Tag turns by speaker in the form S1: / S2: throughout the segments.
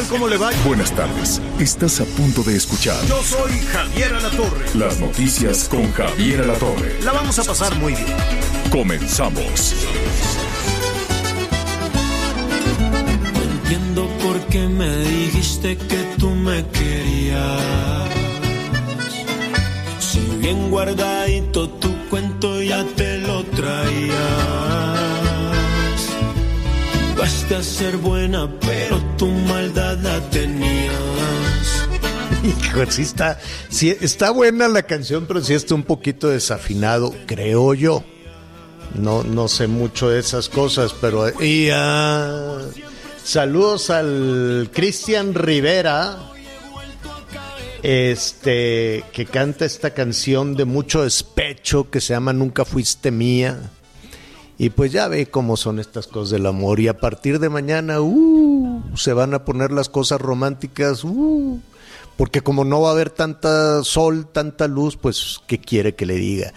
S1: Tal? ¿Cómo le va?
S2: Buenas tardes. Estás a punto de escuchar
S1: Yo soy Javier Alatorre.
S2: las noticias con Javier Alatorre.
S1: La vamos a pasar muy bien.
S2: Comenzamos.
S3: Entiendo por qué me dijiste que tú me querías. Si bien guardadito tu cuento ya te lo traías. Vas a ser buena, pero tu maldad la tenías.
S4: Hijo, sí está, sí está buena la canción, pero sí está un poquito desafinado, creo yo. No, no sé mucho de esas cosas, pero y, ah, saludos al Cristian Rivera, este que canta esta canción de mucho despecho que se llama Nunca fuiste mía. Y pues ya ve cómo son estas cosas del amor. Y a partir de mañana, uh, se van a poner las cosas románticas, uh, porque como no va a haber tanta sol, tanta luz, pues, ¿qué quiere que le diga?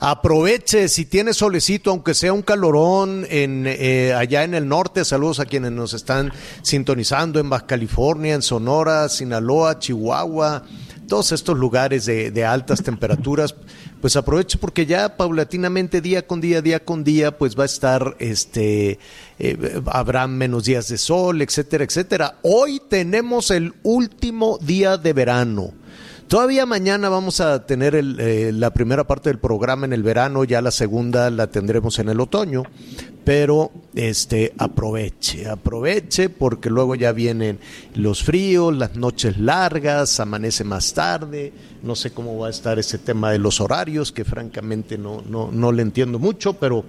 S4: Aproveche, si tiene solecito, aunque sea un calorón en, eh, allá en el norte, saludos a quienes nos están sintonizando en Baja California, en Sonora, Sinaloa, Chihuahua, todos estos lugares de, de altas temperaturas, pues aproveche porque ya paulatinamente, día con día, día con día, pues va a estar, este, eh, habrá menos días de sol, etcétera, etcétera. Hoy tenemos el último día de verano. Todavía mañana vamos a tener el, eh, la primera parte del programa en el verano, ya la segunda la tendremos en el otoño, pero este aproveche, aproveche porque luego ya vienen los fríos, las noches largas, amanece más tarde, no sé cómo va a estar ese tema de los horarios, que francamente no, no, no le entiendo mucho, pero,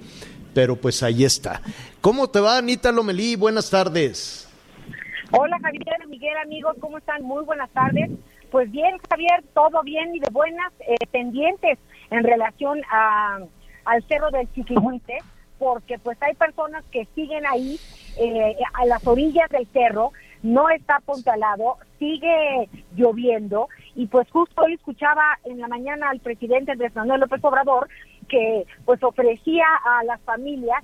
S4: pero pues ahí está. ¿Cómo te va, Anita Lomelí? Buenas tardes.
S5: Hola Javier, Miguel, amigos, ¿cómo están? Muy buenas tardes. Pues bien, Javier, todo bien y de buenas eh, pendientes en relación a, al cerro del Chiquihuite, porque pues hay personas que siguen ahí eh, a las orillas del cerro, no está apuntalado, sigue lloviendo y pues justo hoy escuchaba en la mañana al presidente Andrés Manuel López Obrador que pues ofrecía a las familias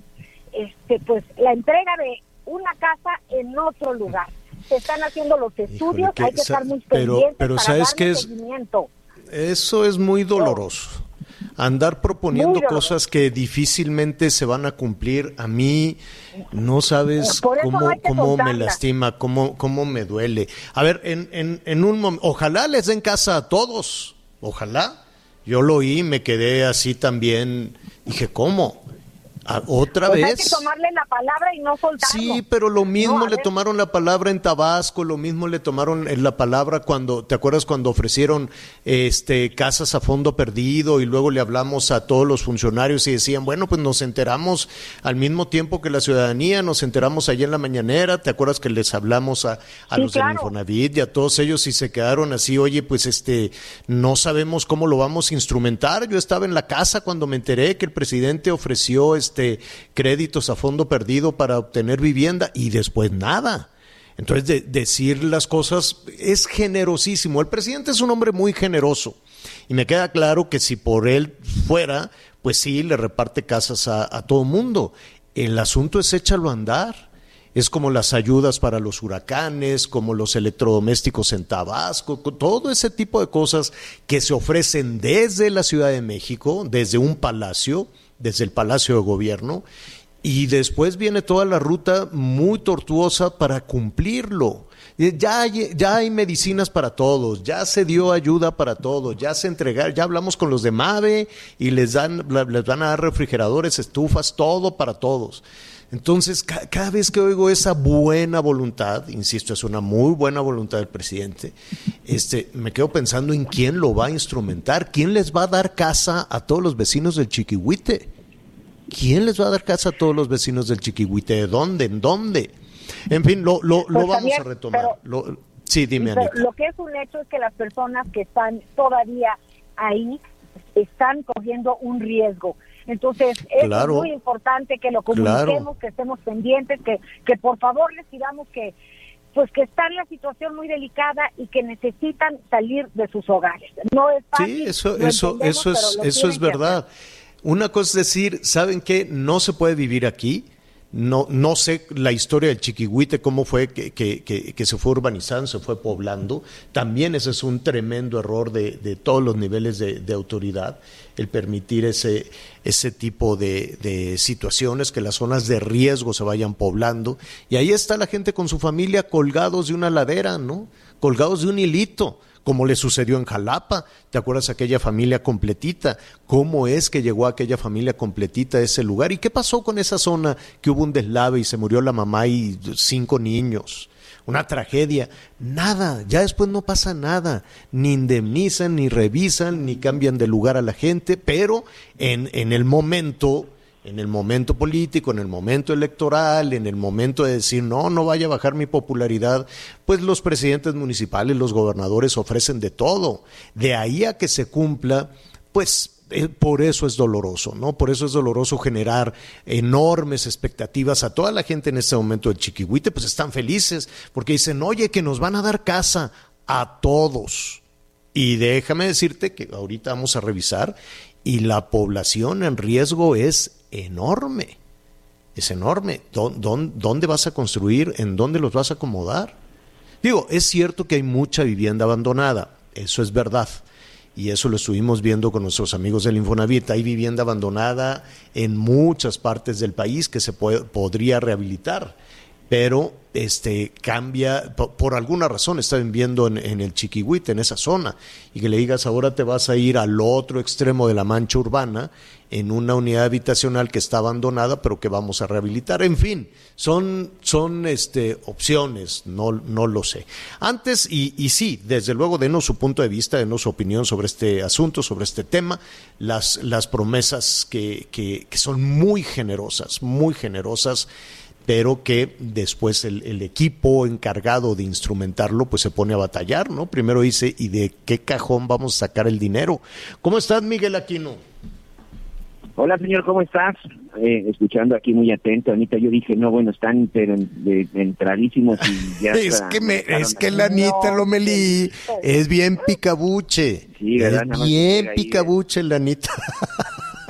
S5: este pues la entrega de una casa en otro lugar. Se están haciendo los estudios,
S4: que
S5: hay que estar muy
S4: pero-
S5: pendientes
S4: pero
S5: para
S4: ¿sabes qué es? Eso es muy doloroso. Andar proponiendo
S5: doloroso.
S4: cosas que difícilmente se van a cumplir, a mí no sabes cómo,
S5: no que
S4: cómo me lastima, cómo, cómo me duele. A ver, en, en, en un momento, ojalá les den casa a todos, ojalá. Yo lo oí, me quedé así también, dije, ¿cómo? ¿A- ¿Otra
S5: Pues hay
S4: vez?
S5: que tomarle la palabra y no soltarlo.
S4: Sí, pero lo mismo
S5: No,
S4: le
S5: ver.
S4: tomaron la palabra en Tabasco, lo mismo le tomaron la palabra cuando, ¿te acuerdas cuando ofrecieron este casas a fondo perdido y luego le hablamos a todos los funcionarios y decían, bueno, pues nos enteramos al mismo tiempo que la ciudadanía, nos enteramos allá en la mañanera, ¿te acuerdas que les hablamos a, a
S5: Sí,
S4: los del
S5: claro.
S4: Infonavit y a todos ellos y se quedaron así, oye, pues este, no sabemos cómo lo vamos a instrumentar. Yo estaba en la casa cuando me enteré que el presidente ofreció este créditos a fondo perdido para obtener vivienda y después nada. Entonces, de- decir las cosas es generosísimo. El presidente es un hombre muy generoso. Y me queda claro que si por él fuera, pues sí, le reparte casas a, a todo mundo. El asunto es échalo a andar. Es como las ayudas para los huracanes, como los electrodomésticos en Tabasco, co- todo ese tipo de cosas que se ofrecen desde la Ciudad de México, desde un palacio, desde el Palacio de Gobierno, y después viene toda la ruta muy tortuosa para cumplirlo. Eh, Ya hay, ya hay medicinas para todos, ya se dio ayuda para todos, ya se entregaron, ya hablamos con los de MAVE y les dan, les van a dar refrigeradores, estufas, todo para todos. Entonces, ca- cada vez que oigo esa buena voluntad, insisto, es una muy buena voluntad del presidente, este, me quedo pensando en quién lo va a instrumentar, quién les va a dar casa a todos los vecinos del Chiquihuite. ¿Quién les va a dar casa a todos los vecinos del Chiquihuite? ¿De dónde? ¿En dónde? En fin, lo, lo, lo
S5: Pues,
S4: vamos a retomar.
S5: pero-
S4: Lo- sí, dime, Anita.
S5: lo que es un hecho es que las personas que están todavía ahí están corriendo un riesgo. Entonces, es
S4: Claro.
S5: muy importante que lo comuniquemos,
S4: Claro.
S5: que estemos pendientes, que, que por favor les digamos que pues que está en la situación muy delicada y que necesitan salir de sus hogares. No es fácil.
S4: Sí, eso, eso, eso es, eso es verdad. Una cosa es decir, ¿saben qué? No se puede vivir aquí. No, no sé la historia del Chiquihuite, cómo fue que, que- se fue urbanizando, se fue poblando. También ese es un tremendo error de, de todos los niveles de, de autoridad, el permitir ese, ese tipo de, de situaciones, que las zonas de riesgo se vayan poblando. Y ahí está la gente con su familia colgados de una ladera, ¿no? Colgados de un hilito como le sucedió en Jalapa. ¿Te acuerdas aquella familia completita? ¿Cómo es que llegó aquella familia completita a ese lugar? ¿Y qué pasó con esa zona que hubo un deslave y se murió la mamá y cinco niños? Una tragedia. Nada, ya después no pasa nada. Ni indemnizan, ni revisan, ni cambian de lugar a la gente, pero en, en el momento en el momento político, en el momento electoral, en el momento de decir, no, no vaya a bajar mi popularidad, pues los presidentes municipales, los gobernadores ofrecen de todo. De ahí a que se cumpla, pues eh, por eso es doloroso, ¿no? Por eso es doloroso generar enormes expectativas a toda la gente en este momento del Chiquihuite, pues están felices, porque dicen, oye, que nos van a dar casa a todos. Y déjame decirte que ahorita vamos a revisar y la población en riesgo es enorme. Es enorme. ¿Dó- dón- ¿Dónde vas a construir? ¿En dónde los vas a acomodar? Digo, es cierto que hay mucha vivienda abandonada, eso es verdad. Y eso lo estuvimos viendo con nuestros amigos del Infonavit. Hay vivienda abandonada en muchas partes del país que se puede- podría rehabilitar pero este cambia po- por, alguna razón están viviendo en, el Chiquihuite, en esa zona, y que le digas ahora te vas a ir al otro extremo de la mancha urbana en una unidad habitacional que está abandonada, pero que vamos a rehabilitar. En fin, son, son este, opciones, no, no lo sé. Antes, y, y sí, desde luego, denos su punto de vista, denos su opinión sobre este asunto, sobre este tema, las, las promesas que, que son muy generosas, muy generosas pero que después el, el equipo encargado de instrumentarlo pues se pone a batallar, ¿no? Primero dice, ¿y de qué cajón vamos a sacar el dinero? ¿Cómo estás, Miguel Aquino?
S6: Hola, señor, ¿cómo estás? Eh, escuchando aquí muy atento, Anita. Yo dije, no, bueno, están pero en- de- entradísimos y ya.
S4: Es que, me, es que la Anita
S5: No,
S4: Lomelí es bien picabuche.
S6: Sí, ¿verdad?
S4: es bien
S6: ahí,
S4: picabuche la Anita.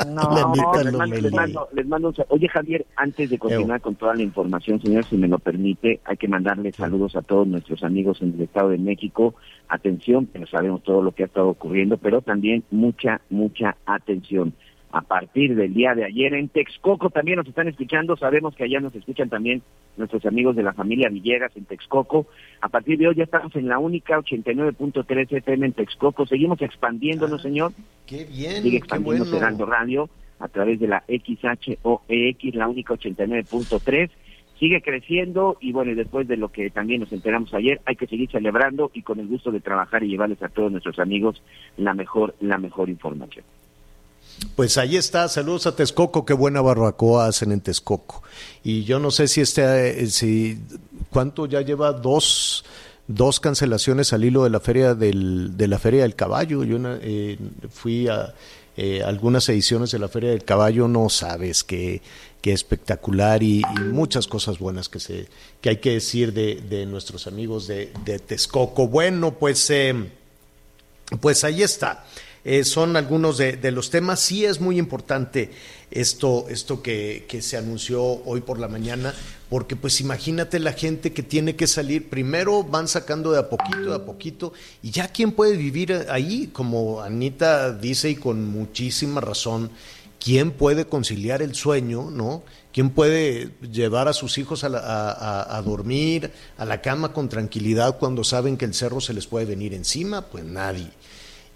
S5: No,
S4: La
S6: les, mando, les, mando, les mando Oye, Javier, antes de continuar con toda la información, señor, si me lo permite, hay que mandarle saludos a todos nuestros amigos en el Estado de México. Atención, pero sabemos todo lo que ha estado ocurriendo, pero también mucha, mucha atención. A partir del día de ayer en Texcoco también nos están escuchando, sabemos que allá nos escuchan también nuestros amigos de la familia Villegas en Texcoco. A partir de hoy ya estamos en la única 89.3 FM en Texcoco. Seguimos expandiéndonos, señor
S4: Qué bien,
S6: sigue expandiéndose
S4: bueno.
S6: Radio a través de la XHOEX, la única 89.3. Sigue creciendo y bueno, y después de lo que también nos enteramos ayer, hay que seguir celebrando y con el gusto de trabajar y llevarles a todos nuestros amigos la mejor, la mejor información.
S4: Pues ahí está, saludos a Texcoco, qué buena barbacoa hacen en Texcoco. Y yo no sé si este, eh, si, ¿cuánto ya lleva dos, dos cancelaciones al hilo de la feria del, de la feria del caballo? Yo eh, fui a eh, algunas ediciones de la feria del caballo, no sabes qué, qué espectacular y, y muchas cosas buenas que se, que hay que decir de, de nuestros amigos de, de Texcoco. Bueno, pues, eh, pues ahí está. Eh, son algunos de, de, los temas. Sí es muy importante esto, esto que, que, se anunció hoy por la mañana, porque pues imagínate la gente que tiene que salir, primero van sacando de a poquito, de a poquito, y ya quién puede vivir ahí, como Anita dice y con muchísima razón, quién puede conciliar el sueño, ¿no? ¿Quién puede llevar a sus hijos a, dormir, a la cama con tranquilidad cuando saben que el cerro se les puede venir encima? Pues nadie.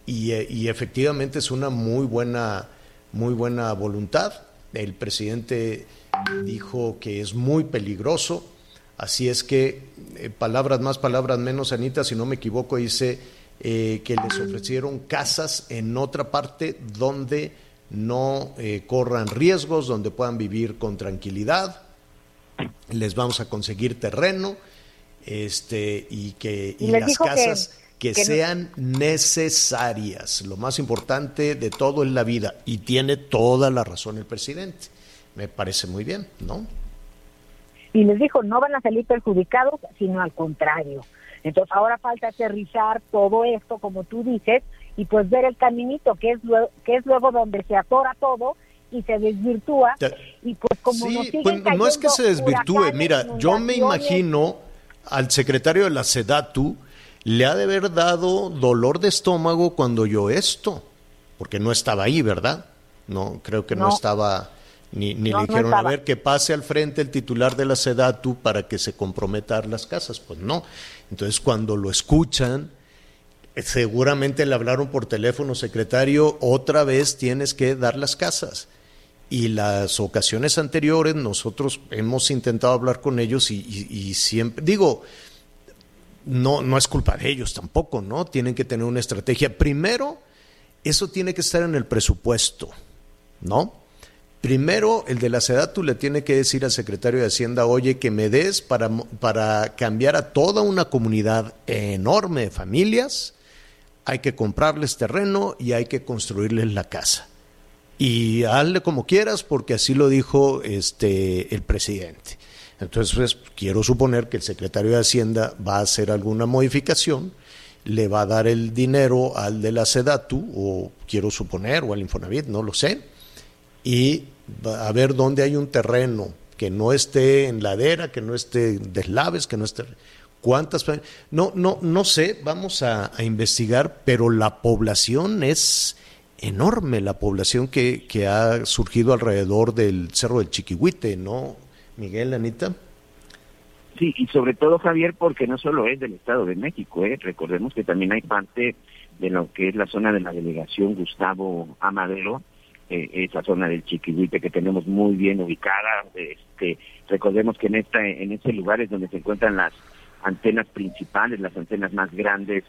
S4: Y, y efectivamente es una muy buena, muy buena voluntad. El presidente dijo que es muy peligroso, así es que, eh, palabras más, palabras menos, Anita, si no me equivoco, dice eh, que les ofrecieron casas en otra parte donde no eh, corran riesgos, donde puedan vivir con tranquilidad. Les vamos a conseguir terreno este, y que y, las casas que, sean necesarias. Lo más importante de todo en la vida. Y tiene toda la razón el presidente. Me parece muy bien, ¿no?
S5: Y les dijo, no van a salir perjudicados, sino al contrario. Entonces ahora falta aterrizar todo esto, como tú dices, y pues ver el caminito, que es, luego, que es luego donde se atora todo y se desvirtúa. Y pues como
S4: sí, pues, no es que se desvirtúe, mira, yo me imagino al secretario de la SEDATU le ha de haber dado dolor de estómago cuando oyó esto, porque no estaba ahí, ¿verdad? No, creo que no, estaba, ni, ni le dijeron, a ver, que pase al frente el titular de la SEDATU para que se comprometa las casas. Pues no. Entonces, cuando lo escuchan, seguramente le hablaron por teléfono, secretario, otra vez tienes que dar las casas. Y las ocasiones anteriores nosotros hemos intentado hablar con ellos y, siempre, digo, no, no es culpa de ellos tampoco, ¿no? Tienen que tener una estrategia. Primero, eso tiene que estar en el presupuesto, ¿no? Primero, el de la SEDATU le tiene que decir al secretario de Hacienda, oye, que me des para, para cambiar a toda una comunidad enorme de familias hay que comprarles terreno y hay que construirles la casa. Y hazle como quieras porque así lo dijo este el presidente. Entonces, pues, quiero suponer que el secretario de Hacienda va a hacer alguna modificación, le va a dar el dinero al de la SEDATU, o quiero suponer, o al Infonavit, no lo sé, y a ver dónde hay un terreno que no esté en ladera, que no esté deslaves, que no esté ¿Cuántas? No, no, no sé, vamos a, investigar, pero la población es enorme, la población que, que, ha surgido alrededor del Cerro del Chiquihuite, ¿no, Miguel, Anita?
S6: Sí, y sobre todo, Javier, porque no solo es del Estado de México, ¿eh? recordemos que también hay parte de lo que es la zona de la delegación Gustavo Amadero, eh, esa zona del Chiquihuite que tenemos muy bien ubicada. Este, recordemos que en esta en este lugar es donde se encuentran las antenas principales, las antenas más grandes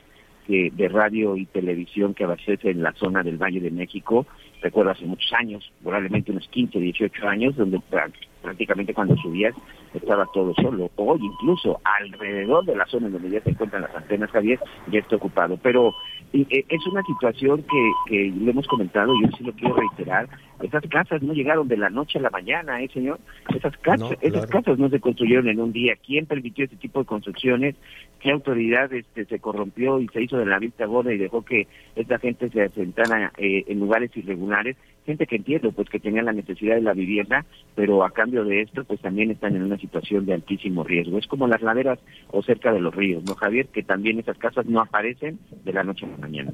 S6: de radio y televisión que abastece en la zona del Valle de México. Recuerdo hace muchos años, probablemente unos 15, 18 años, donde prácticamente cuando subías estaba todo solo. Hoy incluso alrededor de la zona donde ya se encuentran las antenas, Javier, ya está ocupado. Pero eh, es una situación que, que lo hemos comentado, y yo sí lo quiero reiterar, esas casas no llegaron de la noche a la mañana, ¿eh, señor? Esas casas, esas casas no se construyeron en un día. ¿Quién permitió ese tipo de construcciones? ¿Qué autoridad este, se corrompió y se hizo de la vista gorda y dejó que esta gente se asentara eh, en lugares irregulares? Gente que entiendo, pues que tenía la necesidad de la vivienda, pero a cambio de esto, pues también están en una situación de altísimo riesgo. Es como las laderas o cerca de los ríos, ¿no, Javier? Que también esas casas no aparecen de la noche a la mañana.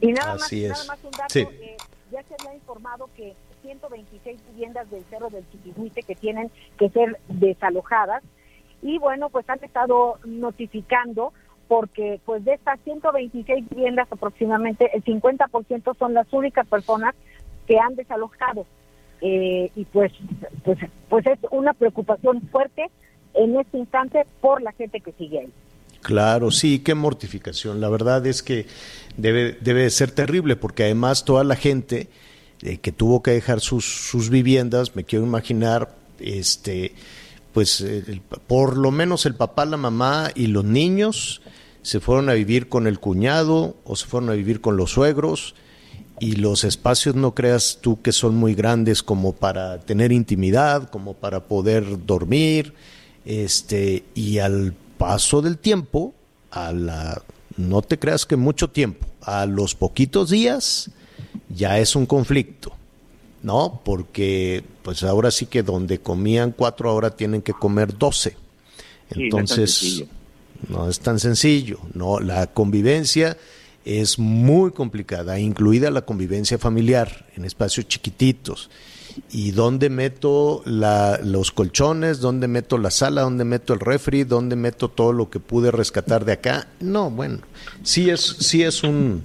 S5: Y nada más, nada más un dato. Eh, ya se había informado que 126 viviendas del Cerro del Chiquihuite que tienen que ser desalojadas y bueno, pues han estado notificando porque pues de estas 126 viviendas aproximadamente el 50% son las únicas personas que han desalojado eh, y pues, pues pues es una preocupación fuerte en este instante por la gente que sigue ahí.
S4: Claro, sí, qué mortificación. La verdad es que debe, debe ser terrible porque además toda la gente eh, que tuvo que dejar sus, sus viviendas, me quiero imaginar, este, pues por lo menos el papá, la mamá y los niños se fueron a vivir con el cuñado o se fueron a vivir con los suegros y los espacios no creas tú que son muy grandes como para tener intimidad, como para poder dormir, este, y al paso del tiempo, a la, no te creas que mucho tiempo, a los poquitos días ya es un conflicto, ¿no? Porque pues ahora sí que donde comían cuatro ahora tienen que comer doce. Entonces, no es tan sencillo, ¿no? La convivencia es muy complicada, incluida la convivencia familiar en espacios chiquititos. ¿Y dónde meto la, los colchones? ¿Dónde meto la sala? ¿Dónde meto el refri? ¿Dónde meto todo lo que pude rescatar de acá? No, bueno, sí es, sí es un,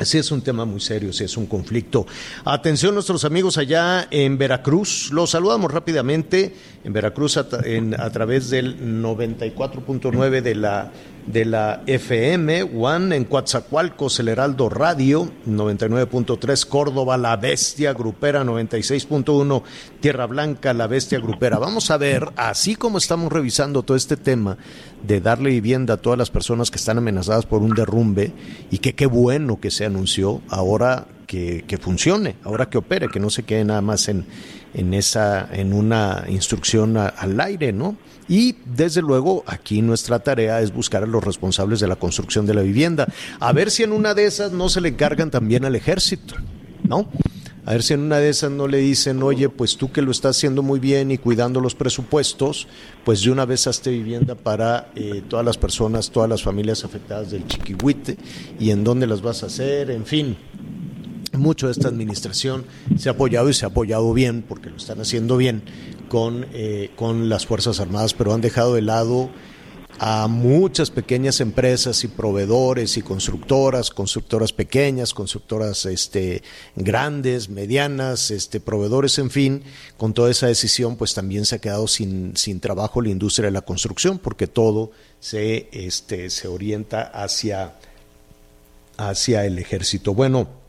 S4: Sí, es un tema muy serio, sí es un conflicto. Atención nuestros amigos allá en Veracruz. Los saludamos rápidamente en Veracruz a, a través del 94.9 de la de la FM, One en Coatzacoalcos, el Heraldo Radio, 99.3 Córdoba, La Bestia Grupera, 96.1 Tierra Blanca, La Bestia Grupera. Vamos a ver, así como estamos revisando todo este tema de darle vivienda a todas las personas que están amenazadas por un derrumbe, y que qué bueno que se anunció, ahora que, funcione, ahora que opere, que no se quede nada más en, en, esa, en una instrucción al aire, ¿no? Y desde luego aquí nuestra tarea es buscar a los responsables de la construcción de la vivienda. A ver si en una de esas no se le encargan también al ejército, ¿no? A ver si en una de esas no le dicen, oye, pues tú que lo estás haciendo muy bien y cuidando los presupuestos, pues de una vez hazte vivienda para eh, todas las personas, todas las familias afectadas del chiquihuite y en dónde las vas a hacer, en fin. Mucho de esta administración se ha apoyado y se ha apoyado bien, porque lo están haciendo bien, con, eh, con las Fuerzas Armadas, pero han dejado de lado a muchas pequeñas empresas y proveedores y constructoras, constructoras pequeñas, constructoras este, grandes, medianas, este, proveedores, en fin, con toda esa decisión, pues también se ha quedado sin, sin trabajo la industria de la construcción, porque todo se, este, se orienta hacia, hacia el ejército. Bueno,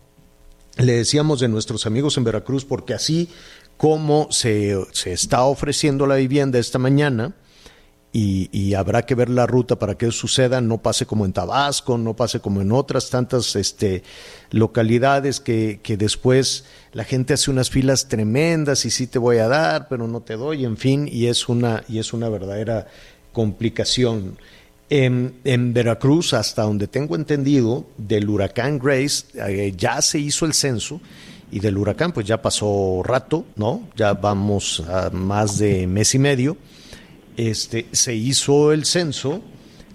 S4: le decíamos de nuestros amigos en Veracruz, porque así cómo se, se está ofreciendo la vivienda esta mañana, y, habrá que ver la ruta para que eso suceda, no pase como en Tabasco, no pase como en otras tantas este, localidades que, que, después la gente hace unas filas tremendas y sí te voy a dar, pero no te doy, en fin, y es una, y es una verdadera complicación. En, Veracruz, hasta donde tengo entendido, del huracán Grace eh, ya se hizo el censo y del huracán pues ya pasó rato, ¿no? Ya vamos a más de mes y medio. Este, se hizo el censo,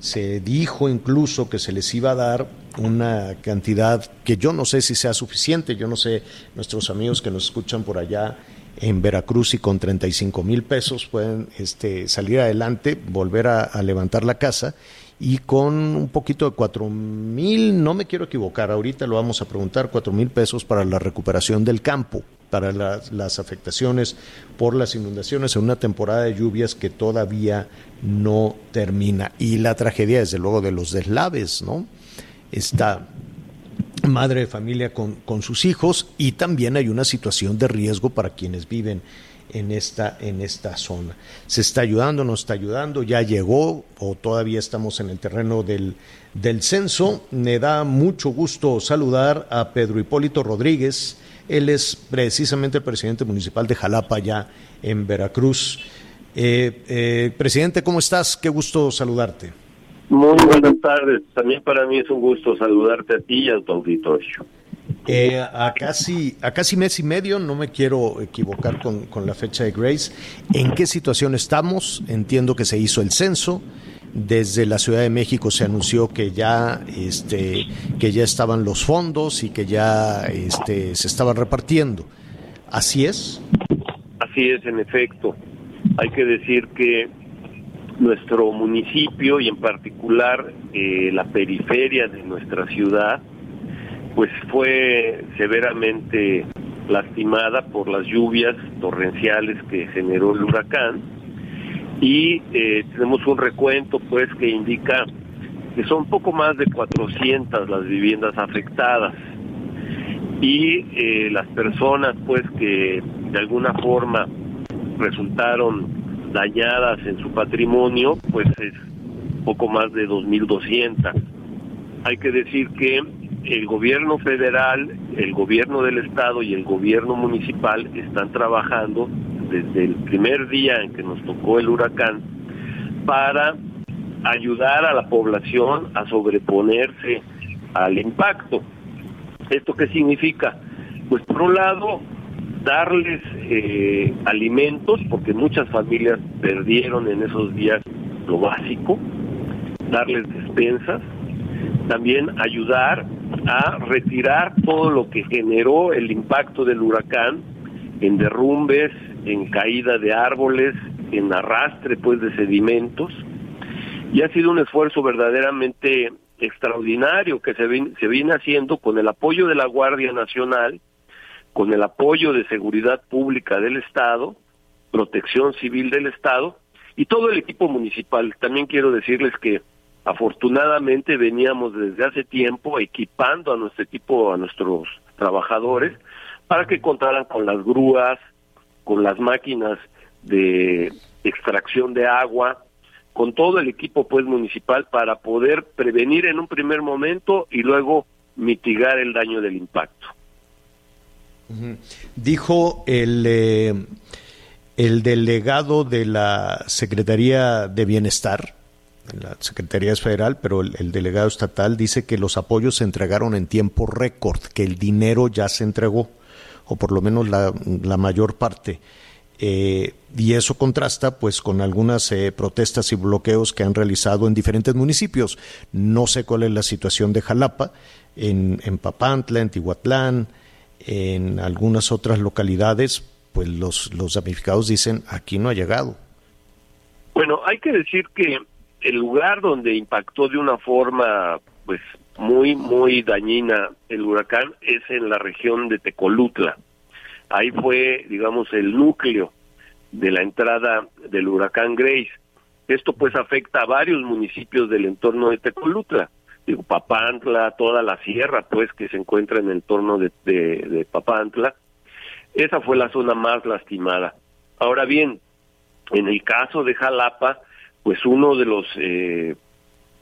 S4: se dijo incluso que se les iba a dar una cantidad que yo no sé si sea suficiente, yo no sé, nuestros amigos que nos escuchan por allá en Veracruz y con 35 mil pesos pueden este, salir adelante, volver a levantar la casa y con un poquito de cuatro mil, no me quiero equivocar, ahorita lo vamos a preguntar, cuatro mil pesos para la recuperación del campo, para las, afectaciones por las inundaciones en una temporada de lluvias que todavía no termina. Y la tragedia, desde luego, de los deslaves, ¿no? Esta madre de familia con, con sus hijos y también hay una situación de riesgo para quienes viven en esta, en esta zona. ¿Se está ayudando, no está ayudando? ¿Ya llegó o todavía estamos en el terreno del, del censo? Me da mucho gusto saludar a Pedro Hipólito Rodríguez. Él es precisamente el presidente municipal de Jalapa, ya en Veracruz. Eh, eh, presidente, ¿cómo estás? Qué gusto saludarte.
S7: Muy buenas tardes. También para mí es un gusto saludarte a ti y a tu auditorio.
S4: Eh, a, casi, a casi mes y medio, no me quiero equivocar con, con, la fecha de Grace, ¿en qué situación estamos? Entiendo que se hizo el censo, desde la Ciudad de México se anunció que ya, este, que ya estaban los fondos y que ya este, se estaban repartiendo. ¿Así es?
S7: Así es, en efecto. Hay que decir que nuestro municipio y en particular eh, la periferia de nuestra ciudad, pues fue severamente lastimada por las lluvias torrenciales que generó el huracán. Y eh, tenemos un recuento pues que indica que son poco más de 400 las viviendas afectadas. Y eh, las personas pues que de alguna forma resultaron dañadas en su patrimonio pues es poco más de 2.200. Hay que decir que el gobierno federal, el gobierno del estado y el gobierno municipal están trabajando desde el primer día en que nos tocó el huracán para ayudar a la población a sobreponerse al impacto. ¿Esto qué significa? Pues por un lado, darles eh, alimentos, porque muchas familias perdieron en esos días lo básico, darles despensas, también ayudar a retirar todo lo que generó el impacto del huracán en derrumbes, en caída de árboles, en arrastre pues de sedimentos. Y ha sido un esfuerzo verdaderamente extraordinario que se, se viene haciendo con el apoyo de la Guardia Nacional, con el apoyo de seguridad pública del Estado, protección civil del Estado y todo el equipo municipal. También quiero decirles que afortunadamente veníamos desde hace tiempo equipando a nuestro equipo, a nuestros trabajadores, para que contaran con las grúas, con las máquinas de extracción de agua, con todo el equipo pues municipal para poder prevenir en un primer momento y luego mitigar el daño del impacto.
S4: Dijo el, eh, el delegado de la Secretaría de Bienestar, la Secretaría Federal, pero el, delegado estatal dice que los apoyos se entregaron en tiempo récord, que el dinero ya se entregó, o por lo menos la, la mayor parte. Eh, y eso contrasta pues con algunas eh, protestas y bloqueos que han realizado en diferentes municipios. No sé cuál es la situación de Jalapa, en, en Papantla, en Tihuatlán, en algunas otras localidades, pues los, los damnificados dicen aquí no ha llegado.
S7: Bueno, hay que decir que el lugar donde impactó de una forma pues muy muy dañina el huracán es en la región de Tecolutla Ahí fue, digamos, el núcleo de la entrada del huracán Grace. Esto pues afecta a varios municipios del entorno de Tecolutla. Digo, Papantla, toda la sierra pues que se encuentra en el entorno de, de, Papantla. Esa fue la zona más lastimada. Ahora bien, en el caso de Jalapa, pues uno de los eh,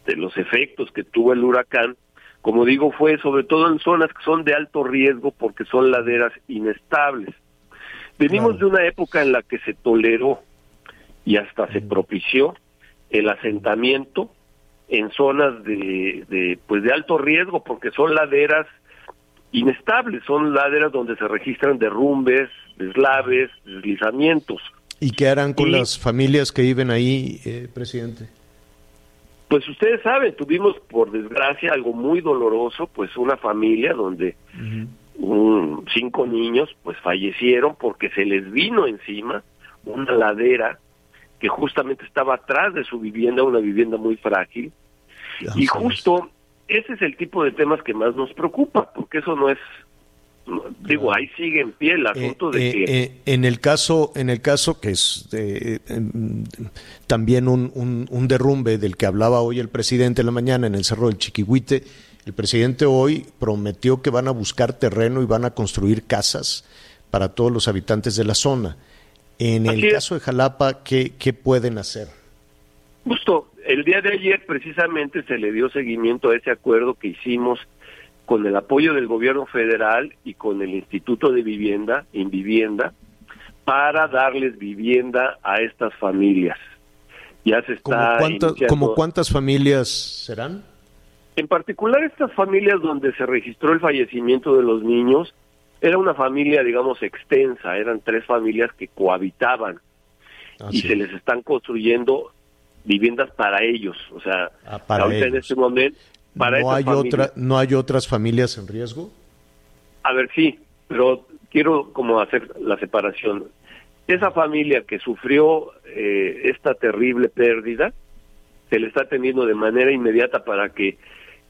S7: de los efectos que tuvo el huracán como digo, fue sobre todo en zonas que son de alto riesgo porque son laderas inestables. Venimos de una época en la que se toleró y hasta se propició el asentamiento en zonas de, de, pues de alto riesgo porque son laderas inestables, son laderas donde se registran derrumbes, deslaves, deslizamientos.
S4: ¿Y qué harán con las familias que viven ahí, eh, presidente?
S7: Pues ustedes saben, tuvimos por desgracia algo muy doloroso, pues una familia donde cinco niños pues fallecieron porque se les vino encima una ladera que justamente estaba atrás de su vivienda, una vivienda muy frágil. y justo ese es el tipo de temas que más nos preocupa, porque eso no es digo ahí sigue en pie el eh, asunto de eh, que
S4: eh, en el caso en el caso que es también un, un, derrumbe del que hablaba hoy el presidente en la mañana en el cerro del Chiquihuite el presidente hoy prometió que van a buscar terreno y van a construir casas para todos los habitantes de la zona en el caso de Jalapa qué qué pueden hacer
S7: justo el día de ayer precisamente se le dio seguimiento a ese acuerdo que hicimos con el apoyo del gobierno federal y con el Instituto de Vivienda, Invivienda, para darles vivienda a estas familias.
S4: Ya se está. ¿Como, cuántas familias serán?
S7: En particular, estas familias donde se registró el fallecimiento de los niños, era una familia, digamos, extensa, eran tres familias que cohabitaban ah, y se les están construyendo viviendas para ellos. O sea, ah, ahorita en este momento,
S4: ¿No hay, otra, ¿No hay otras familias en riesgo?
S7: A ver, sí, pero quiero como hacer la separación. Esa familia que sufrió eh, esta terrible pérdida, se le está atendiendo de manera inmediata para que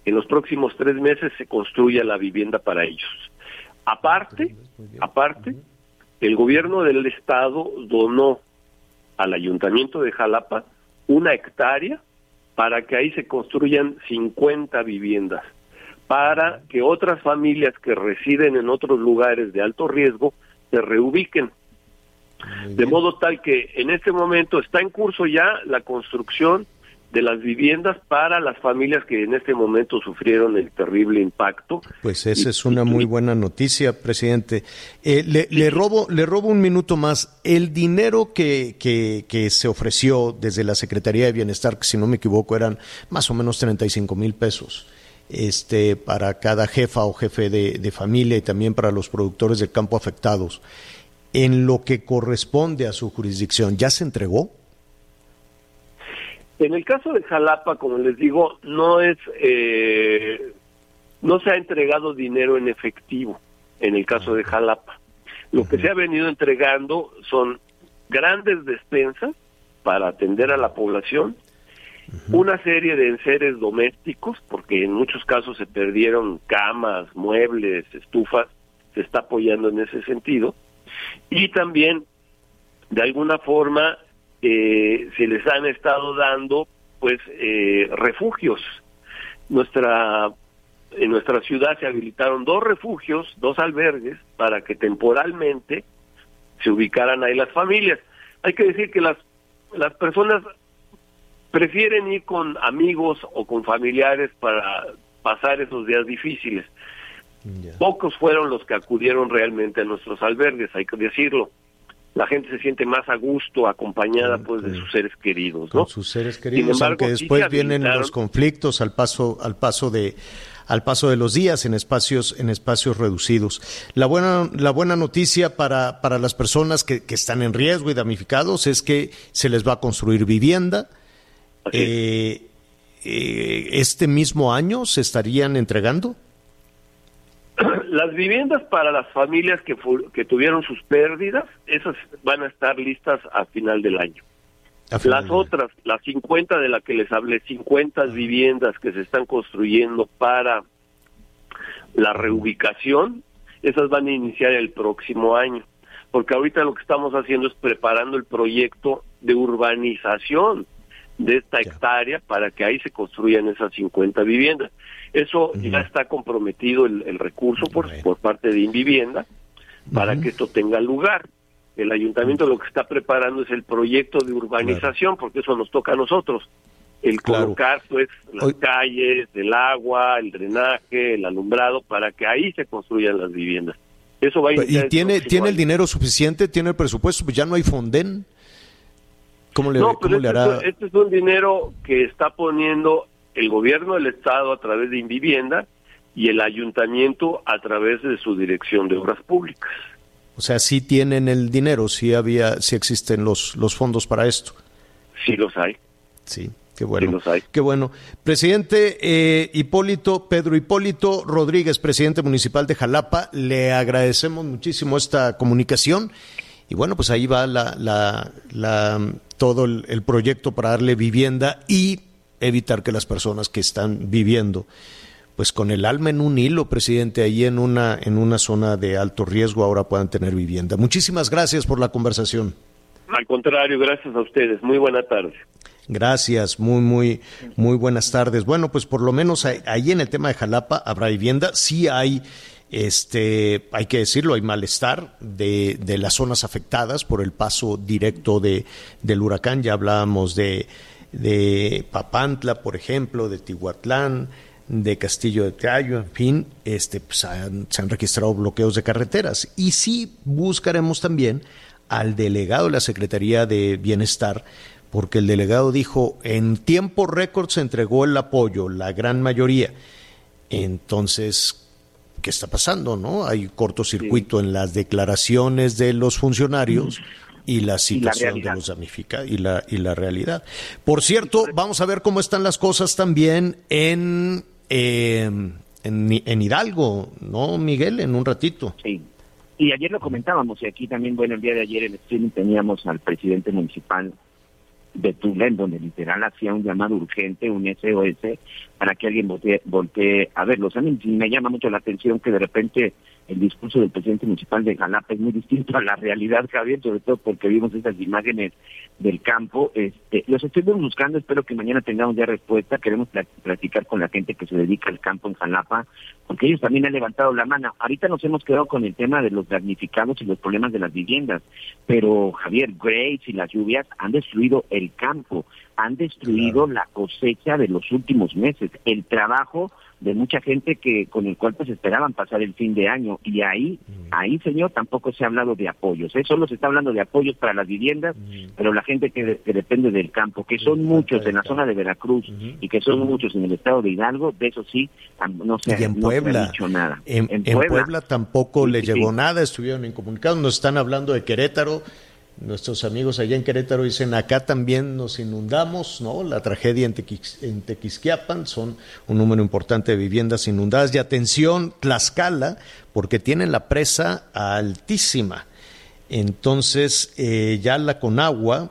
S7: en los próximos tres meses se construya la vivienda para ellos. Aparte, aparte, el gobierno del estado donó al ayuntamiento de Jalapa una hectárea para que ahí se construyan 50 viviendas, para que otras familias que residen en otros lugares de alto riesgo se reubiquen. De modo tal que en este momento está en curso ya la construcción de las viviendas para las familias que en este momento sufrieron el terrible impacto.
S4: Pues esa es una muy buena noticia, presidente. Eh, le, robo, le robo un minuto más. El dinero que, que, se ofreció desde la Secretaría de Bienestar, que si no me equivoco eran más o menos 35 mil pesos, este, para cada jefa o jefe de, de familia y también para los productores del campo afectados, en lo que corresponde a su jurisdicción, ¿ya se entregó?
S7: En el caso de Jalapa, como les digo, no es, eh, no se ha entregado dinero en efectivo en el caso de Jalapa. Lo que se ha venido entregando son grandes despensas para atender a la población, una serie de enseres domésticos, porque en muchos casos se perdieron camas, muebles, estufas, se está apoyando en ese sentido, y también de alguna forma eh, se les han estado dando pues eh, refugios. Nuestra en nuestra ciudad se habilitaron dos refugios, dos albergues para que temporalmente se ubicaran ahí las familias. Hay que decir que las las personas prefieren ir con amigos o con familiares para pasar esos días difíciles. Pocos fueron los que acudieron realmente a nuestros albergues, hay que decirlo la gente se siente más a gusto acompañada pues de sus seres queridos, ¿no?
S4: Con sus seres queridos, aunque después vienen los conflictos al paso al paso de al paso de los días en espacios en espacios reducidos. La buena la buena noticia para para las personas que, que están en riesgo y damnificados es que se les va a construir vivienda. Eh, eh, este mismo año se estarían entregando
S7: las viviendas para las familias que, que tuvieron sus pérdidas, esas van a estar listas a final del año. Las otras, las 50 de las que les hablé, 50 viviendas que se están construyendo para la reubicación, esas van a iniciar el próximo año. Porque ahorita lo que estamos haciendo es preparando el proyecto de urbanización de esta hectárea para que ahí se construyan esas 50 viviendas. Eso ya está comprometido el, recurso por, por parte de Invivienda para que esto tenga lugar. El ayuntamiento lo que está preparando es el proyecto de urbanización, porque eso nos toca a nosotros. El colocar pues las calles, el agua, el drenaje, el alumbrado, para que ahí se construyan las viviendas. Eso va a
S4: ¿Y tiene, tiene el dinero suficiente? ¿Tiene el presupuesto? Pues ya no hay Fonden.
S7: ¿Cómo le, no, pero este, hará? este es un dinero que está poniendo el gobierno del Estado a través de Invivienda y el ayuntamiento a través de su dirección de obras públicas.
S4: O sea, sí tienen el dinero, sí había, sí existen los, los fondos para esto.
S7: Sí los hay.
S4: Sí, qué bueno. Sí los hay. Qué bueno. Presidente eh, Hipólito, Pedro Hipólito Rodríguez, presidente municipal de Jalapa, le agradecemos muchísimo esta comunicación. Y bueno, pues ahí va la, la, la todo el proyecto para darle vivienda y evitar que las personas que están viviendo pues con el alma en un hilo, presidente, ahí en una, en una zona de alto riesgo ahora puedan tener vivienda. Muchísimas gracias por la conversación.
S7: Al contrario, gracias a ustedes. Muy buena tarde.
S4: Gracias, muy, muy, muy buenas tardes. Bueno, pues por lo menos ahí en el tema de Jalapa habrá vivienda. Sí hay, este, hay que decirlo, hay malestar de, de las zonas afectadas por el paso directo de, del huracán. Ya hablábamos de de Papantla, por ejemplo, de Tihuatlán, de Castillo de Cayo, en fin, este, pues, se han registrado bloqueos de carreteras. Y sí buscaremos también al delegado de la Secretaría de Bienestar, porque el delegado dijo, en tiempo récord se entregó el apoyo, la gran mayoría. Entonces, ¿qué está pasando? ¿No? Hay cortocircuito en las declaraciones de los funcionarios y la situación de los damnificados y la, y la realidad. Por cierto, vamos a ver cómo están las cosas también en, eh, en, Hidalgo, ¿no, Miguel? En un ratito.
S6: Sí. Y ayer lo comentábamos, y aquí también, bueno, el día de ayer en streaming teníamos al presidente municipal de Tulén, donde literal hacía un llamado urgente, un SOS, para que alguien voltee, a verlos. A mí me llama mucho la atención que de repente el discurso del presidente municipal de Jalapa es muy distinto a la realidad, Javier, sobre todo porque vimos esas imágenes del campo. Este, los estuvimos buscando, espero que mañana tengamos ya respuesta. Queremos platicar con la gente que se dedica al campo en Jalapa, porque ellos también han levantado la mano. Ahorita nos hemos quedado con el tema de los damnificados y los problemas de las viviendas, pero Javier, Grace y las lluvias han destruido el campo, han destruido la cosecha de los últimos meses, el trabajo de mucha gente que con el cual pues esperaban pasar el fin de año. Y ahí mm. ahí señor tampoco se ha hablado de apoyos ¿eh? solo se está hablando de apoyos para las viviendas mm. pero la gente que, depende del campo que son muchos en la zona de Veracruz y que son muchos en el estado de Hidalgo de eso sí no se,
S4: en Puebla, ha dicho nada. En, Puebla, tampoco le llegó nada estuvieron incomunicados nos están hablando de Querétaro Nuestros amigos allá en Querétaro dicen, acá también nos inundamos, ¿no? La tragedia en, en Tequisquiapan, son un número importante de viviendas inundadas. Y atención, Tlaxcala, porque tienen la presa altísima. Entonces, eh, ya la Conagua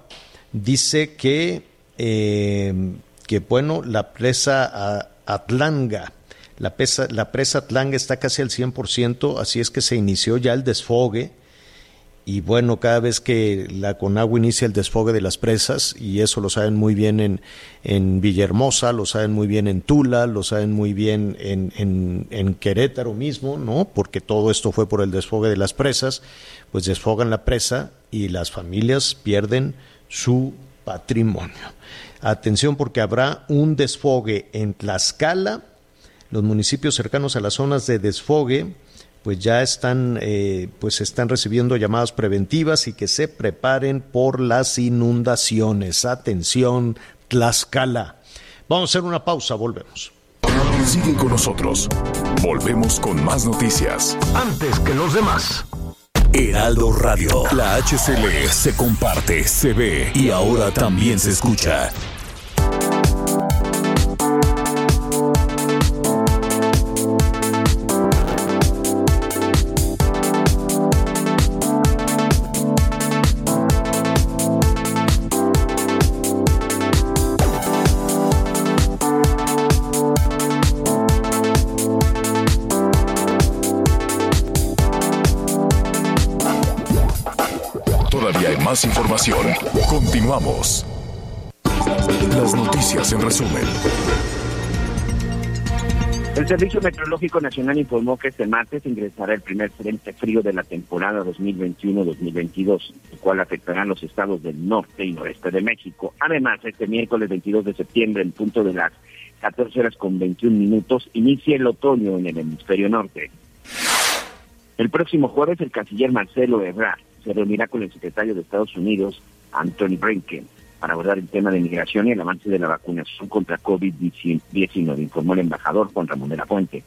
S4: dice que, eh, que, bueno, la presa Atlanga, la, la presa Atlanga está casi al 100%, así es que se inició ya el desfogue y bueno, cada vez que la Conagua inicia el desfogue de las presas, y eso lo saben muy bien en, en Villahermosa, lo saben muy bien en Tula, lo saben muy bien en, en, en, Querétaro mismo, ¿no? Porque todo esto fue por el desfogue de las presas, pues desfogan la presa y las familias pierden su patrimonio. Atención porque habrá un desfogue en Tlaxcala, los municipios cercanos a las zonas de desfogue, pues ya están, eh, pues están recibiendo llamadas preventivas y que se preparen por las inundaciones. Atención, Tlaxcala. Vamos a hacer una pausa, volvemos.
S2: Sigue con nosotros. Volvemos con más noticias.
S1: Antes que los demás.
S2: Heraldo Radio, la HCL se comparte, se ve y ahora también se escucha. Información. Continuamos. Las noticias en resumen.
S6: El Servicio Meteorológico Nacional informó que este martes ingresará el primer frente frío de la temporada 2021-2022, el cual afectará a los estados del norte y noreste de México. Además, este miércoles 22 de septiembre, en punto de las 14 horas con 21 minutos, inicia el otoño en el hemisferio norte. El próximo jueves, el canciller Marcelo Ebrard se reunirá con el secretario de Estados Unidos, Anthony Blinken, para abordar el tema de migración y el avance de la vacunación contra COVID-19, informó el embajador Juan Ramón de la Fuente.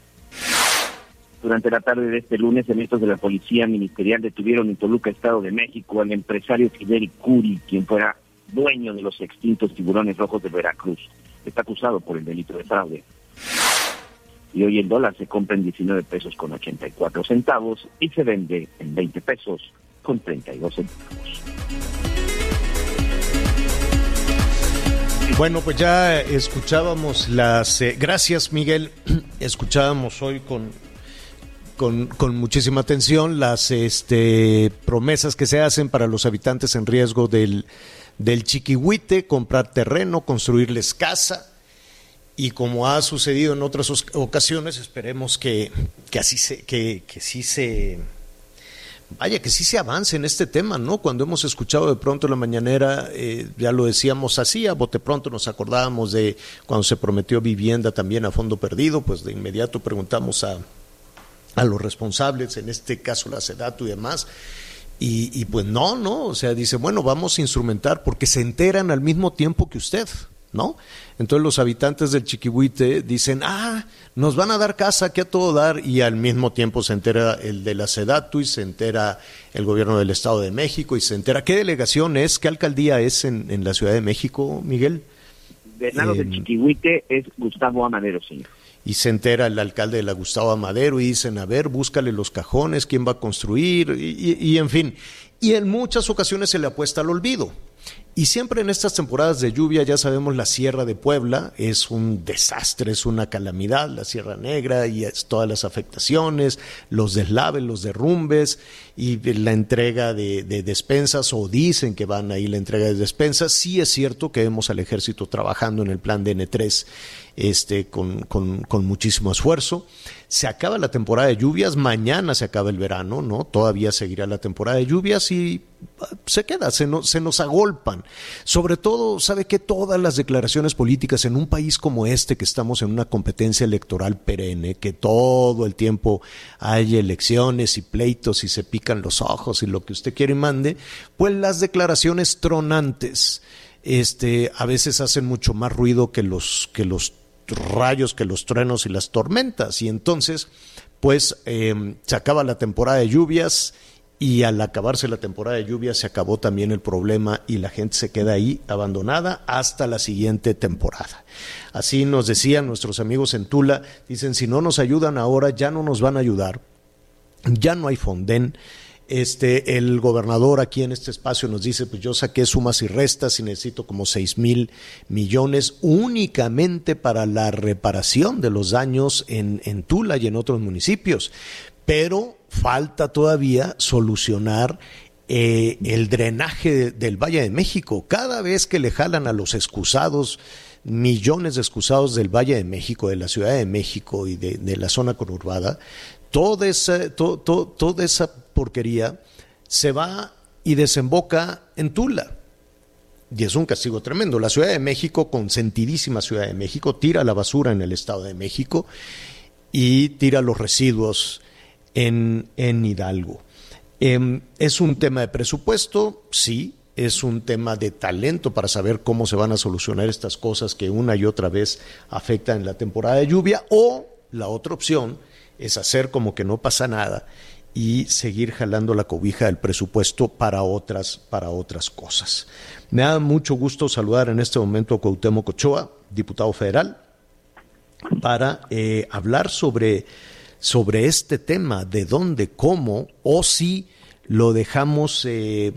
S6: Durante la tarde de este lunes, elementos de la Policía Ministerial detuvieron en Toluca, Estado de México, al empresario Fidel Curi, quien fuera dueño de los extintos tiburones rojos de Veracruz. Está acusado por el delito de fraude. Y hoy el dólar se compra en 19 pesos con 84 centavos y se vende en 20 pesos con 32 centavos.
S4: Bueno, pues ya escuchábamos las... Eh, gracias, Miguel. Escuchábamos hoy con, con, muchísima atención las este, promesas que se hacen para los habitantes en riesgo del, del Chiquihuite, comprar terreno, construirles casa. Y como ha sucedido en otras ocasiones, esperemos que, que así se, que, que se vaya que sí se avance en este tema, ¿no? Cuando hemos escuchado de pronto la mañanera, eh, ya lo decíamos así, a bote pronto nos acordábamos de cuando se prometió vivienda también a fondo perdido, pues de inmediato preguntamos a, a los responsables, en este caso la SEDATU y demás, y, y pues no, no, o sea, dice, bueno, vamos a instrumentar porque se enteran al mismo tiempo que usted. ¿No? Entonces los habitantes del Chiquihuite dicen, ah, nos van a dar casa, que a todo dar, y al mismo tiempo se entera el de la Sedatu y se entera el gobierno del Estado de México y se entera, ¿qué delegación es, qué alcaldía es en, la Ciudad de México, Miguel?
S6: Lado del Chiquihuite es Gustavo Amadero, señor.
S4: Y se entera el alcalde de la Gustavo Amadero y dicen, a ver, búscale los cajones, quién va a construir, y en fin. Y en muchas ocasiones se le apuesta al olvido. Y siempre en estas temporadas de lluvia, ya sabemos, la Sierra de Puebla es un desastre, es una calamidad, la Sierra Negra y todas las afectaciones, los deslaves, los derrumbes y la entrega de, despensas, o dicen que van ahí la entrega de despensas. Sí es cierto que vemos al ejército trabajando en el plan de N3 este, con, con, con muchísimo esfuerzo. Se acaba la temporada de lluvias, mañana se acaba el verano, ¿no? Todavía seguirá la temporada de lluvias y se queda, se, se nos agolpan. Sobre todo, sabe que todas las declaraciones políticas en un país como este, que estamos en una competencia electoral perenne, que todo el tiempo hay elecciones y pleitos y se pican los ojos y lo que usted quiere y mande, pues las declaraciones tronantes este, a veces hacen mucho más ruido que los, que los rayos, que los truenos y las tormentas. Y entonces, pues, eh, se acaba la temporada de lluvias y al acabarse la temporada de lluvia se acabó también el problema y la gente se queda ahí abandonada hasta la siguiente temporada. Así nos decían nuestros amigos en Tula, dicen, si no nos ayudan ahora, ya no nos van a ayudar, ya no hay fondén. Este, el gobernador aquí en este espacio nos dice, pues yo saqué sumas y restas y necesito como seis mil millones únicamente para la reparación de los daños en, en Tula y en otros municipios. Pero falta todavía solucionar eh, el drenaje del Valle de México. Cada vez que le jalan a los excusados, millones de excusados del Valle de México, de la Ciudad de México y de, la zona conurbada, toda esa, toda esa porquería se va y desemboca en Tula. Y es un castigo tremendo. La Ciudad de México, consentidísima Ciudad de México, tira la basura en el Estado de México y tira los residuos en, en Hidalgo. Em, ¿Es un tema de presupuesto? Sí. ¿Es un tema de talento para saber cómo se van a solucionar estas cosas que una y otra vez afectan en la temporada de lluvia? O la otra opción es hacer como que no pasa nada y seguir jalando la cobija del presupuesto para otras, para otras cosas. Me da mucho gusto saludar en este momento a Cuauhtémoc Ochoa, diputado federal, para eh, hablar sobre sobre este tema, de dónde, cómo, o si lo dejamos eh,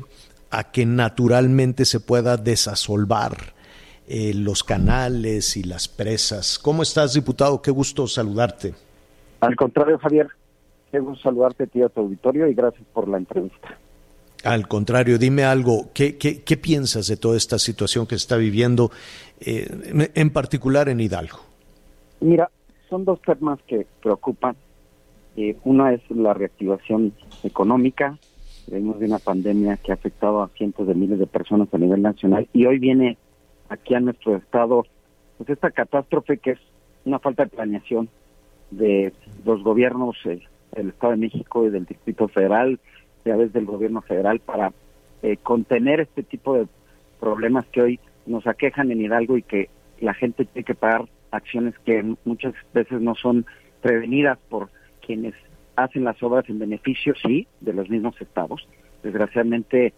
S4: a que naturalmente se pueda desasolvar eh, los canales y las presas. ¿Cómo estás, diputado? Qué gusto saludarte.
S8: Al contrario, Javier, qué gusto saludarte a a tu auditorio y gracias por la entrevista.
S4: Al contrario, dime algo, ¿qué, qué, piensas de toda esta situación que se está viviendo, eh, en particular en Hidalgo?
S8: Mira, son dos temas que preocupan eh, una es la reactivación económica. Venimos de una pandemia que ha afectado a cientos de miles de personas a nivel nacional y hoy viene aquí a nuestro estado pues esta catástrofe que es una falta de planeación de los gobiernos eh, del Estado de México y del Distrito Federal, a través del gobierno federal para eh, contener este tipo de problemas que hoy nos aquejan en Hidalgo y que la gente tiene que pagar acciones que muchas veces no son prevenidas por quienes hacen las obras en beneficio, sí, de los mismos estados. Desgraciadamente,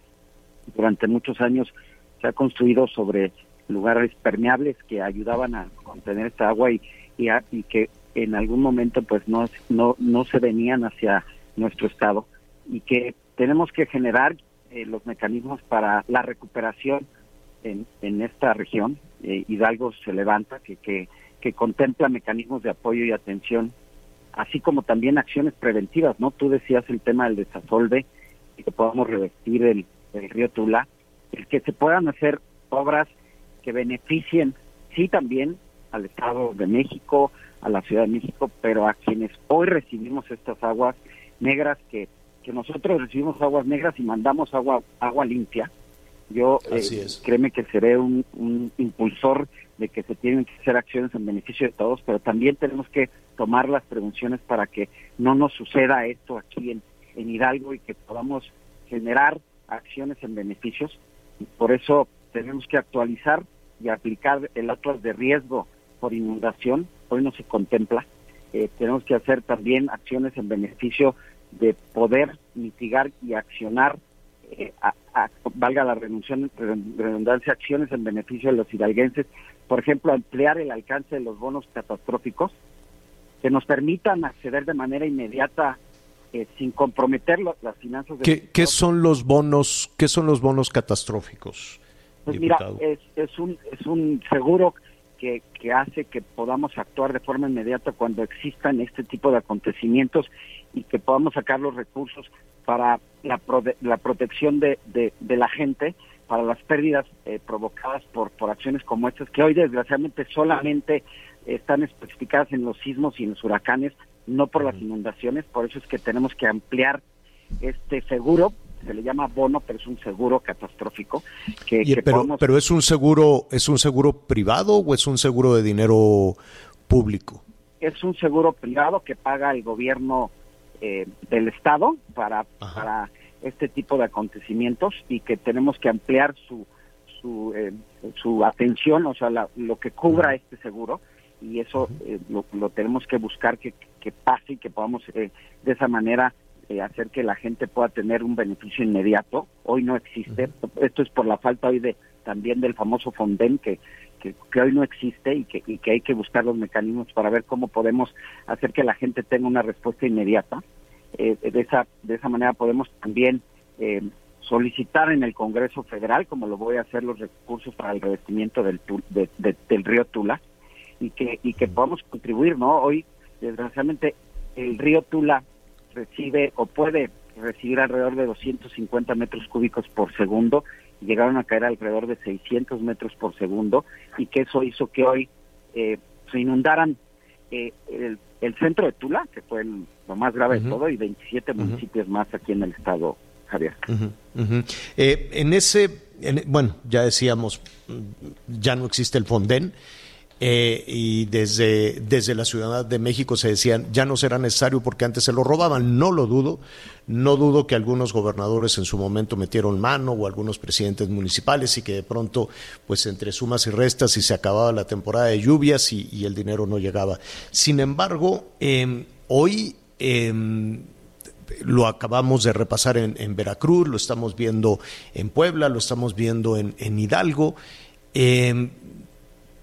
S8: durante muchos años se ha construido sobre lugares permeables que ayudaban a contener esta agua y, y, que en algún momento pues no, no, no se venían hacia nuestro estado y que tenemos que generar eh, los mecanismos para la recuperación en, en esta región. Eh, Hidalgo se levanta, que, que, que contempla mecanismos de apoyo y atención así como también acciones preventivas, ¿no? Tú decías el tema del desasolve que podamos revestir el, río Tula, el que se puedan hacer obras que beneficien, sí, también al Estado de México, a la Ciudad de México, pero a quienes hoy recibimos estas aguas negras que, que nosotros recibimos aguas negras y mandamos agua agua limpia. Yo eh, créeme que seré un, un impulsor de que se tienen que hacer acciones en beneficio de todos, pero también tenemos que tomar las prevenciones para que no nos suceda esto aquí en, en Hidalgo y que podamos generar acciones en beneficios. por eso tenemos que actualizar y aplicar el atlas de riesgo por inundación. Hoy no se contempla. Eh, tenemos que hacer también acciones en beneficio de poder mitigar y accionar, eh, valga la redundancia, acciones en beneficio de los hidalguenses. Por ejemplo, ampliar el alcance de los bonos catastróficos que nos permitan acceder de manera inmediata eh, sin comprometer las finanzas.
S4: ¿Qué, ¿Qué, son los bonos? ¿Qué son los bonos catastróficos?
S8: Pues mira, es, es un es un seguro que, que hace que podamos actuar de forma inmediata cuando existan este tipo de acontecimientos y que podamos sacar los recursos para la, la protección de, de, la gente, para las pérdidas eh, provocadas por, por acciones como estas, que hoy desgraciadamente solamente están especificadas en los sismos y en los huracanes, no por las inundaciones, por eso es que tenemos que ampliar este seguro, se le llama bono, pero es un seguro catastrófico que,
S4: pero, pero es un seguro es un seguro privado o es un seguro de dinero público.
S8: Es un seguro privado que paga el gobierno eh, del estado para para este tipo de acontecimientos y que tenemos que ampliar su su, eh, su atención, o sea, lo que cubra este seguro y eso eh, lo, tenemos que buscar que, pase y que podamos eh, de esa manera eh, hacer que la gente pueda tener un beneficio inmediato. Hoy no existe. Esto es por la falta hoy de también del famoso Fonden que, que, hoy no existe y que, y que hay que buscar los mecanismos para ver cómo podemos hacer que la gente tenga una respuesta inmediata. Eh, de esa de esa manera podemos también eh, solicitar en el Congreso Federal, como lo voy a hacer, los recursos para el revestimiento del, del río Tula y que, y que podamos contribuir, ¿no? Hoy, desgraciadamente, el río Tula recibe o puede recibir alrededor de 250 metros cúbicos por segundo, y llegaron a caer alrededor de 600 metros por segundo, y que eso hizo que hoy eh, se inundaran eh, el, el, centro de Tula, que fue lo más grave de todo, y 27 municipios más aquí en el estado Javier.
S4: Eh, en ese, bueno, ya decíamos, ya no existe el Fonden. Eh, y desde, desde la Ciudad de México se decían ya no será necesario porque antes se lo robaban, no lo dudo, no dudo que algunos gobernadores en su momento metieron mano o algunos presidentes municipales y que de pronto pues entre sumas y restas y se acababa la temporada de lluvias y, el dinero no llegaba. Sin embargo, em, hoy em, lo acabamos de repasar en, Veracruz, lo estamos viendo en Puebla, lo estamos viendo en, Hidalgo. Em,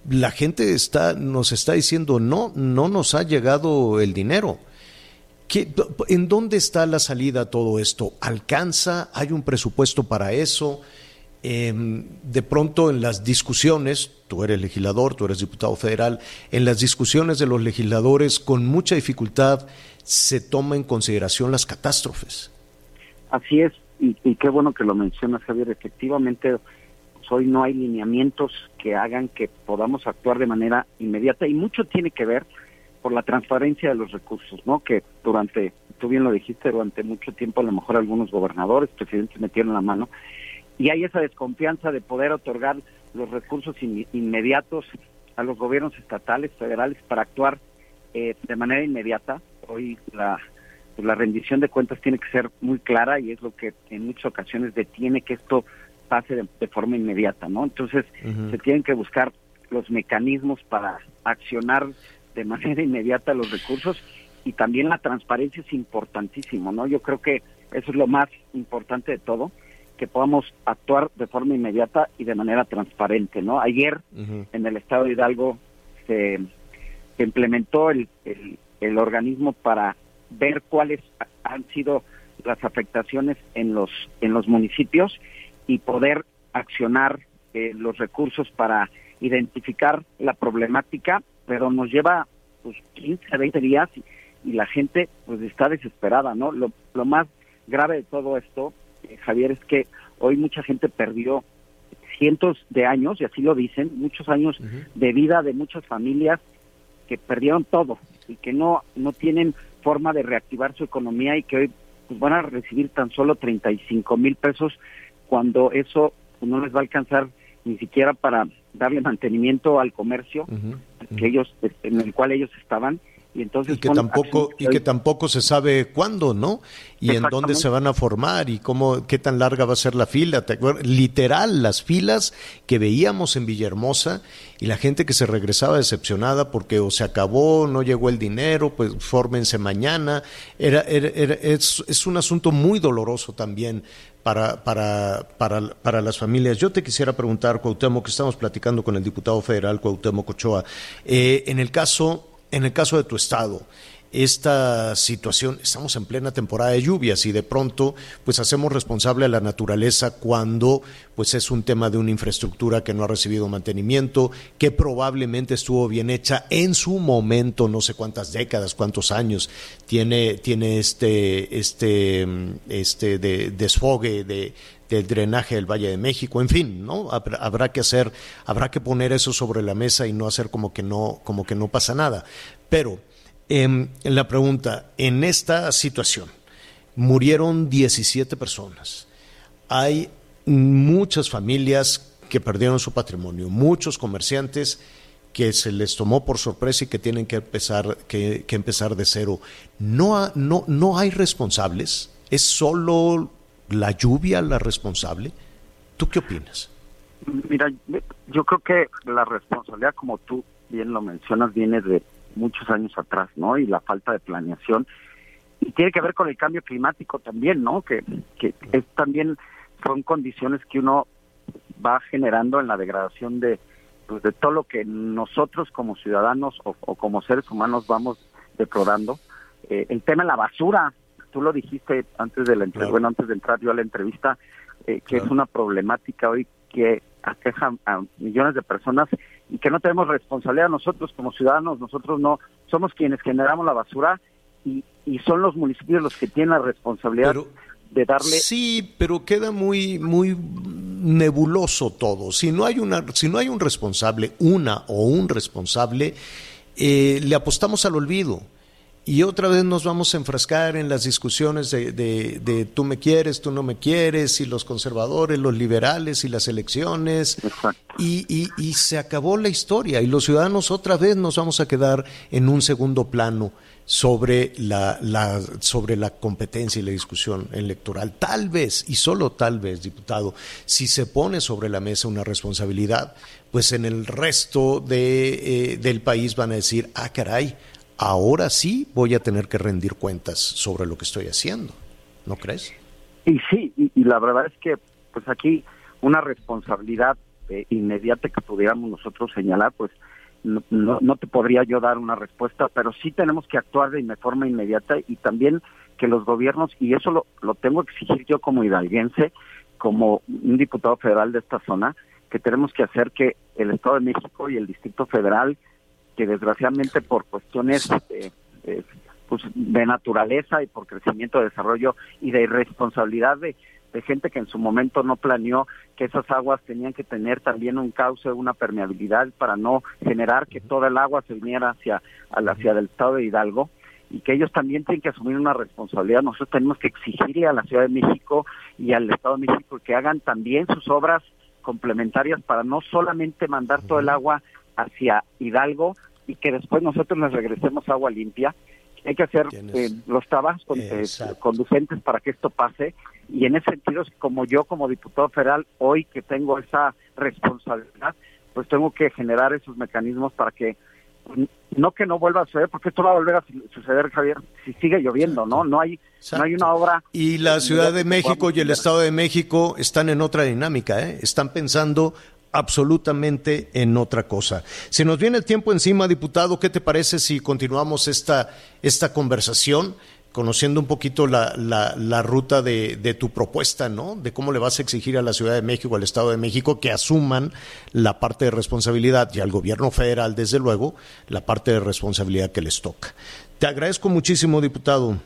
S4: la gente está, nos está diciendo, no, no nos ha llegado el dinero. ¿En dónde está la salida a todo esto? ¿Alcanza? ¿Hay un presupuesto para eso? Em, de pronto en las discusiones, tú eres legislador, tú eres diputado federal, en las discusiones de los legisladores con mucha dificultad se toma en consideración las catástrofes.
S8: Así es, y, qué bueno que lo mencionas, Javier. Efectivamente, hoy no hay lineamientos que hagan que podamos actuar de manera inmediata y mucho tiene que ver por la transparencia de los recursos, ¿no? Que durante, tú bien lo dijiste, durante mucho tiempo a lo mejor algunos gobernadores, presidentes metieron la mano y hay esa desconfianza de poder otorgar los recursos inmediatos a los gobiernos estatales, federales, para actuar eh, de manera inmediata hoy la, pues, la rendición de cuentas tiene que ser muy clara y es lo que en muchas ocasiones detiene que esto pase de, forma inmediata, ¿no? Entonces se tienen que buscar los mecanismos para accionar de manera inmediata los recursos y también la transparencia es importantísimo, ¿no? Yo creo que eso es lo más importante de todo, que podamos actuar de forma inmediata y de manera transparente, ¿no? Ayer en el estado de Hidalgo se, implementó el, el organismo para ver cuáles han sido las afectaciones en los en los municipios y poder accionar eh, los recursos para identificar la problemática, pero nos lleva pues 15 20 días y, la gente pues está desesperada, ¿no? Lo, lo más grave de todo esto, eh, Javier, es que hoy mucha gente perdió cientos de años, y así lo dicen, muchos años de vida de muchas familias que perdieron todo y que no, no tienen forma de reactivar su economía y que hoy pues, van a recibir tan solo 35 mil pesos cuando eso no les va a alcanzar ni siquiera para darle mantenimiento al comercio que ellos en el cual ellos estaban. Y entonces
S4: que tampoco y que tampoco se sabe cuándo no y en dónde se van a formar y cómo qué tan larga va a ser la fila literal las filas que veíamos en Villahermosa y la gente que se regresaba decepcionada porque o se acabó no llegó el dinero pues fórmense mañana. Era, es, es un asunto muy doloroso también para, para, para, para, las familias. Yo te quisiera preguntar, Cuauhtémoc, que estamos platicando con el diputado federal Cuauhtémoc Ochoa, eh, en el caso en el caso de tu estado, esta situación, estamos en plena temporada de lluvias y de pronto pues hacemos responsable a la naturaleza cuando pues es un tema de una infraestructura que no ha recibido mantenimiento, que probablemente estuvo bien hecha en su momento, no sé cuántas décadas, cuántos años tiene, tiene este, este, este desfogue de, del drenaje del Valle de México, en fin, ¿no? Habrá que hacer, habrá que poner eso sobre la mesa y no hacer como que no, como que no pasa nada. Pero eh, la pregunta, en esta situación murieron 17 personas. Hay muchas familias que perdieron su patrimonio, muchos comerciantes que se les tomó por sorpresa y que tienen que empezar, que, empezar de cero. No, no, no hay responsables, es solo la lluvia la responsable? ¿Tú qué opinas?
S8: Mira, yo creo que la responsabilidad, como tú bien lo mencionas, viene de muchos años atrás, ¿no? Y la falta de planeación. y tiene que ver con el cambio climático también, ¿no? Que, que es también son condiciones que uno va generando en la degradación de, pues, de todo lo que nosotros como ciudadanos o, como seres humanos vamos deplorando. Eh, el tema de la basura, tú lo dijiste antes de la bueno antes de entrar yo a la entrevista, eh, que es una problemática hoy que aqueja a millones de personas y que no tenemos responsabilidad nosotros como ciudadanos, nosotros no somos quienes generamos la basura y, y son los municipios los que tienen la responsabilidad de darle
S4: Sí, pero queda muy muy nebuloso todo. Si no hay una si no hay un responsable, una o un responsable, eh, le apostamos al olvido. Y otra vez nos vamos a enfrascar en las discusiones de, de, tú me quieres, tú no me quieres, y los conservadores, los liberales y las elecciones. Y, y, y, se acabó la historia. Y los ciudadanos otra vez nos vamos a quedar en un segundo plano sobre la, la, sobre la competencia y la discusión electoral. Tal vez, y solo tal vez, diputado, si se pone sobre la mesa una responsabilidad, pues en el resto de, eh, del país van a decir, ah, caray, ahora sí voy a tener que rendir cuentas sobre lo que estoy haciendo. ¿No crees?
S8: Y sí, y, la verdad es que pues aquí una responsabilidad eh, inmediata que pudiéramos nosotros señalar, pues no, te podría yo dar una respuesta, pero sí tenemos que actuar de forma inmediata y también que los gobiernos, y eso lo, lo tengo que exigir yo como hidalguense, como un diputado federal de esta zona, que tenemos que hacer que el Estado de México y el Distrito Federal que desgraciadamente por cuestiones eh, eh, pues, de naturaleza y por crecimiento, de desarrollo y de irresponsabilidad de, gente que en su momento no planeó que esas aguas tenían que tener también un cauce, una permeabilidad para no generar que toda el agua se viniera hacia, hacia el estado de Hidalgo y que ellos también tienen que asumir una responsabilidad. Nosotros tenemos que exigirle a la Ciudad de México y al Estado de México que hagan también sus obras complementarias para no solamente mandar todo el agua hacia Hidalgo y que después nosotros les regresemos agua limpia. Hay que hacer eh, los trabajos eh, conducentes para que esto pase y en ese sentido, como yo como diputado federal, hoy que tengo esa responsabilidad, pues tengo que generar esos mecanismos para que no que no vuelva a suceder, porque esto va a volver a suceder, Javier, si sigue lloviendo, ¿no? No hay, no hay una obra.
S4: Y la Ciudad de México y el Estado de México están en otra dinámica, ¿eh? Están pensando absolutamente en otra cosa. Se nos viene el tiempo encima, diputado. ¿Qué te parece si continuamos esta, esta conversación? conociendo un poquito la, la, ruta de, de, tu propuesta, ¿no? De cómo le vas a exigir a la Ciudad de México, al Estado de México, que asuman la parte de responsabilidad y al gobierno federal, desde luego, la parte de responsabilidad que les toca. Te agradezco muchísimo, diputado.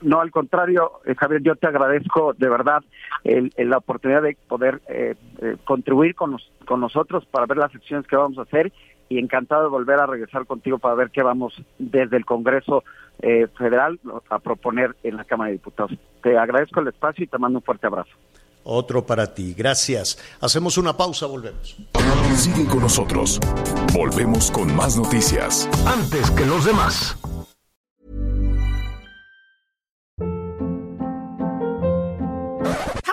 S8: No, al contrario, eh, Javier, yo te agradezco de verdad la oportunidad de poder eh, eh, contribuir con, con nosotros para ver las acciones que vamos a hacer y encantado de volver a regresar contigo para ver qué vamos desde el Congreso Federal a proponer en la Cámara de Diputados. Te agradezco el espacio y te mando un fuerte abrazo.
S4: Otro para ti. Gracias. Hacemos una pausa, volvemos.
S2: Sigue con nosotros. Volvemos con más noticias.
S1: Antes que los demás.